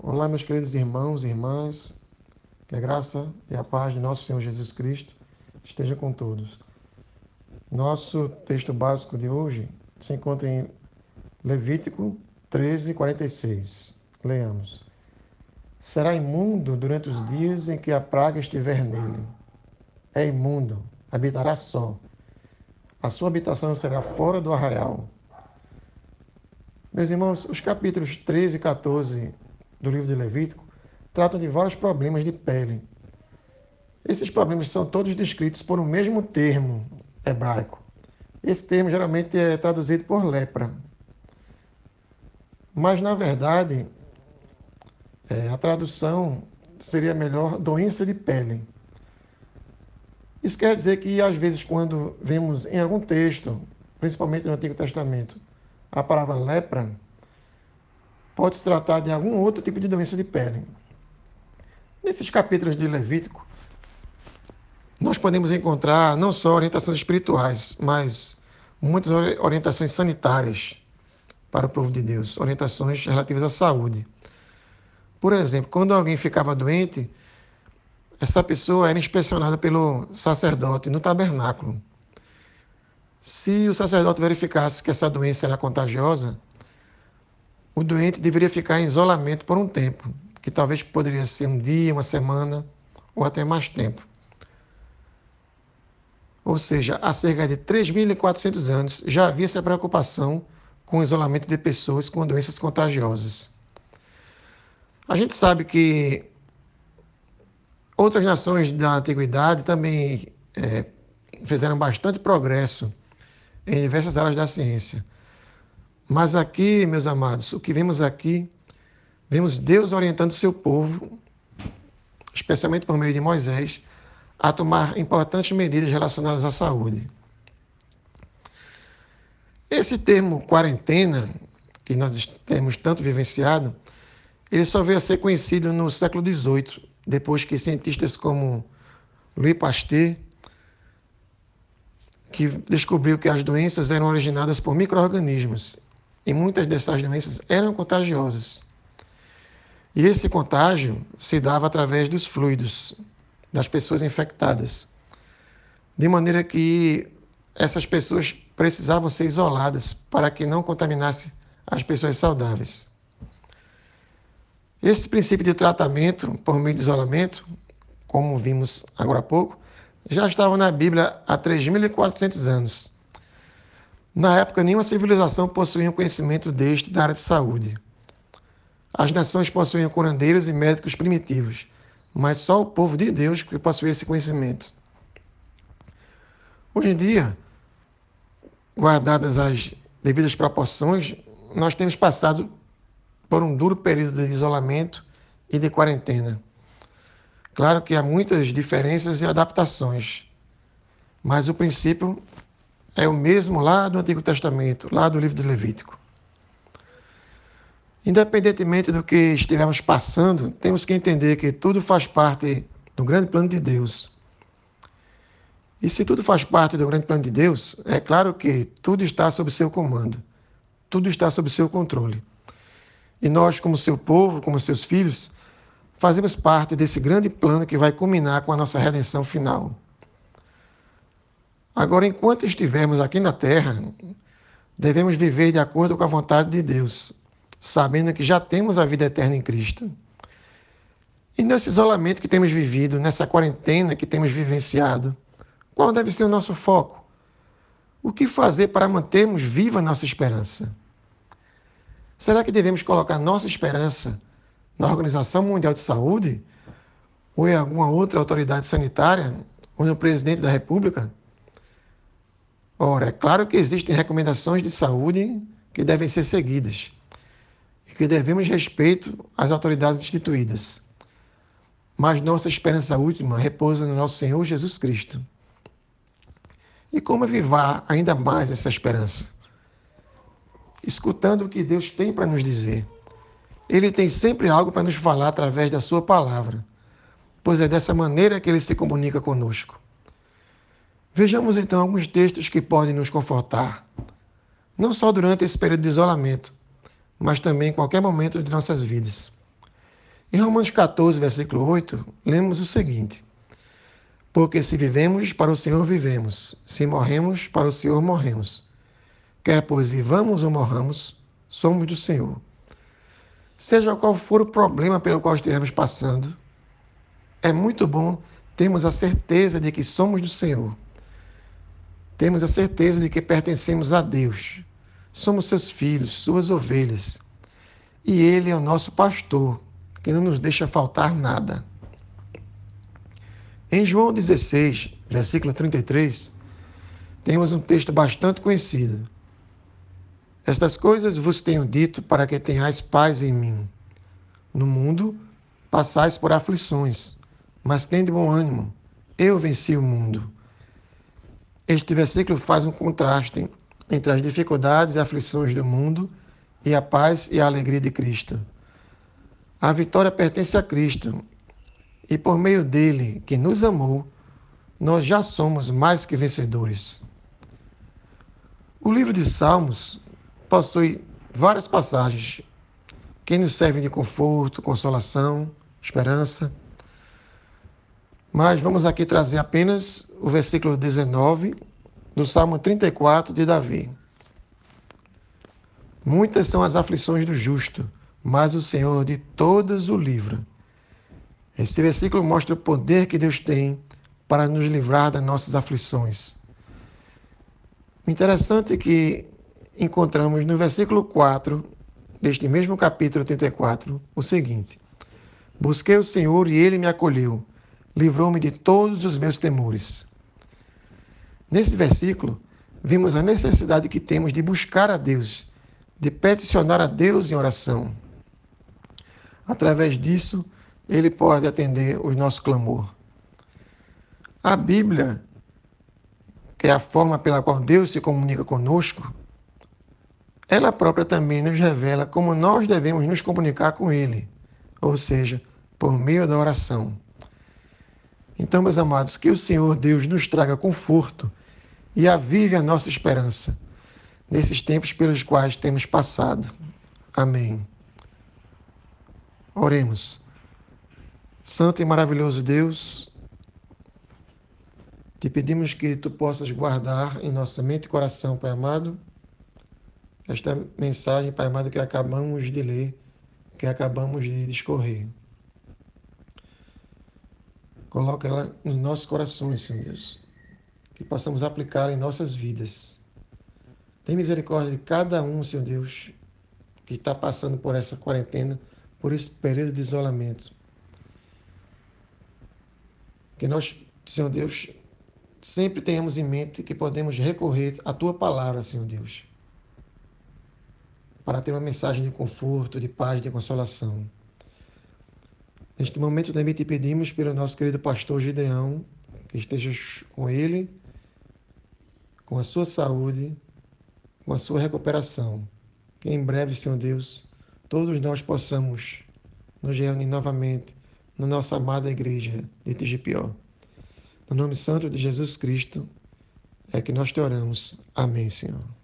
Olá, meus queridos irmãos e irmãs, que a graça e a paz de nosso Senhor Jesus Cristo esteja com todos. Nosso texto básico de hoje se encontra em Levítico 13, 46. Leamos. Será imundo durante os dias em que a praga estiver nele. É imundo, habitará só. A sua habitação será fora do arraial. Meus irmãos, os capítulos 13 e 14 do livro de Levítico tratam de vários problemas de pele. Esses problemas são todos descritos por um mesmo termo hebraico. Esse termo geralmente é traduzido por lepra. Mas, na verdade, é, a tradução seria melhor doença de pele. Isso quer dizer que, às vezes, quando vemos em algum texto, principalmente no Antigo Testamento, a palavra lepra, pode se tratar de algum outro tipo de doença de pele. Nesses capítulos de Levítico, nós podemos encontrar não só orientações espirituais, mas muitas orientações sanitárias para o povo de Deus, orientações relativas à saúde. Por exemplo, quando alguém ficava doente, essa pessoa era inspecionada pelo sacerdote no tabernáculo. Se o sacerdote verificasse que essa doença era contagiosa, o doente deveria ficar em isolamento por um tempo, que talvez poderia ser um dia, uma semana ou até mais tempo. Ou seja, há cerca de 3.400 anos já havia essa preocupação com o isolamento de pessoas com doenças contagiosas. A gente sabe que outras nações da antiguidade também é, fizeram bastante progresso em diversas áreas da ciência. Mas aqui, meus amados, o que vemos aqui, vemos Deus orientando seu povo, especialmente por meio de Moisés, a tomar importantes medidas relacionadas à saúde. Esse termo quarentena, que nós temos tanto vivenciado, ele só veio a ser conhecido no século XVIII, depois que cientistas como Louis Pasteur que descobriu que as doenças eram originadas por micro-organismos e muitas dessas doenças eram contagiosas. E esse contágio se dava através dos fluidos das pessoas infectadas, de maneira que essas pessoas precisavam ser isoladas para que não contaminasse as pessoas saudáveis. Esse princípio de tratamento por meio de isolamento, como vimos agora há pouco, já estava na Bíblia há 3.400 anos. Na época, nenhuma civilização possuía um conhecimento deste da área de saúde. As nações possuíam curandeiros e médicos primitivos, mas só o povo de Deus que possuía esse conhecimento. Hoje em dia, guardadas as devidas proporções, nós temos passado por um duro período de isolamento e de quarentena. Claro que há muitas diferenças e adaptações, mas o princípio é o mesmo lá do Antigo Testamento, lá do livro de Levítico. Independentemente do que estivermos passando, temos que entender que tudo faz parte do grande plano de Deus. E se tudo faz parte do grande plano de Deus, é claro que tudo está sob seu comando, tudo está sob seu controle. E nós, como seu povo, como seus filhos, fazemos parte desse grande plano que vai culminar com a nossa redenção final. Agora, enquanto estivermos aqui na terra, devemos viver de acordo com a vontade de Deus, sabendo que já temos a vida eterna em Cristo. E nesse isolamento que temos vivido, nessa quarentena que temos vivenciado, qual deve ser o nosso foco? O que fazer para mantermos viva a nossa esperança? Será que devemos colocar nossa esperança na Organização Mundial de Saúde, ou em alguma outra autoridade sanitária, ou no presidente da República? Ora, é claro que existem recomendações de saúde que devem ser seguidas e que devemos respeito às autoridades instituídas. Mas nossa esperança última repousa no nosso Senhor Jesus Cristo. E como avivar ainda mais essa esperança? Escutando o que Deus tem para nos dizer ele tem sempre algo para nos falar através da Sua palavra, pois é dessa maneira que ele se comunica conosco. Vejamos então alguns textos que podem nos confortar, não só durante esse período de isolamento, mas também em qualquer momento de nossas vidas. Em Romanos 14, versículo 8, lemos o seguinte: Porque se vivemos, para o Senhor vivemos, se morremos, para o Senhor morremos. Quer pois vivamos ou morramos, somos do Senhor. Seja qual for o problema pelo qual estivermos passando, é muito bom termos a certeza de que somos do Senhor. Temos a certeza de que pertencemos a Deus. Somos seus filhos, suas ovelhas. E Ele é o nosso pastor, que não nos deixa faltar nada. Em João 16, versículo 33, temos um texto bastante conhecido. Estas coisas vos tenho dito para que tenhais paz em mim. No mundo passais por aflições, mas tende bom ânimo. Eu venci o mundo. Este versículo faz um contraste entre as dificuldades e aflições do mundo e a paz e a alegria de Cristo. A vitória pertence a Cristo e por meio dele, que nos amou, nós já somos mais que vencedores. O livro de Salmos possui várias passagens que nos servem de conforto, consolação, esperança. Mas vamos aqui trazer apenas o versículo 19 do Salmo 34 de Davi. Muitas são as aflições do justo, mas o Senhor de todas o livra. Este versículo mostra o poder que Deus tem para nos livrar das nossas aflições. Interessante é que encontramos no versículo 4 deste mesmo capítulo 34 o seguinte: Busquei o Senhor e ele me acolheu, livrou-me de todos os meus temores. Nesse versículo, vimos a necessidade que temos de buscar a Deus, de peticionar a Deus em oração. Através disso, Ele pode atender o nosso clamor. A Bíblia, que é a forma pela qual Deus se comunica conosco, ela própria também nos revela como nós devemos nos comunicar com Ele, ou seja, por meio da oração. Então, meus amados, que o Senhor Deus nos traga conforto e avive a nossa esperança nesses tempos pelos quais temos passado. Amém. Oremos. Santo e maravilhoso Deus, te pedimos que tu possas guardar em nossa mente e coração, Pai amado, esta mensagem, Pai amado, que acabamos de ler, que acabamos de discorrer. Coloca ela nos nossos corações, Senhor Deus, que possamos aplicar em nossas vidas. Tem misericórdia de cada um, Senhor Deus, que está passando por essa quarentena, por esse período de isolamento. Que nós, Senhor Deus, sempre tenhamos em mente que podemos recorrer à Tua palavra, Senhor Deus, para ter uma mensagem de conforto, de paz, de consolação. Neste momento também te pedimos pelo nosso querido pastor Gideão, que esteja com ele, com a sua saúde, com a sua recuperação. Que em breve, Senhor Deus, todos nós possamos nos reunir novamente na nossa amada igreja de Tigipió. No nome santo de Jesus Cristo é que nós te oramos. Amém, Senhor.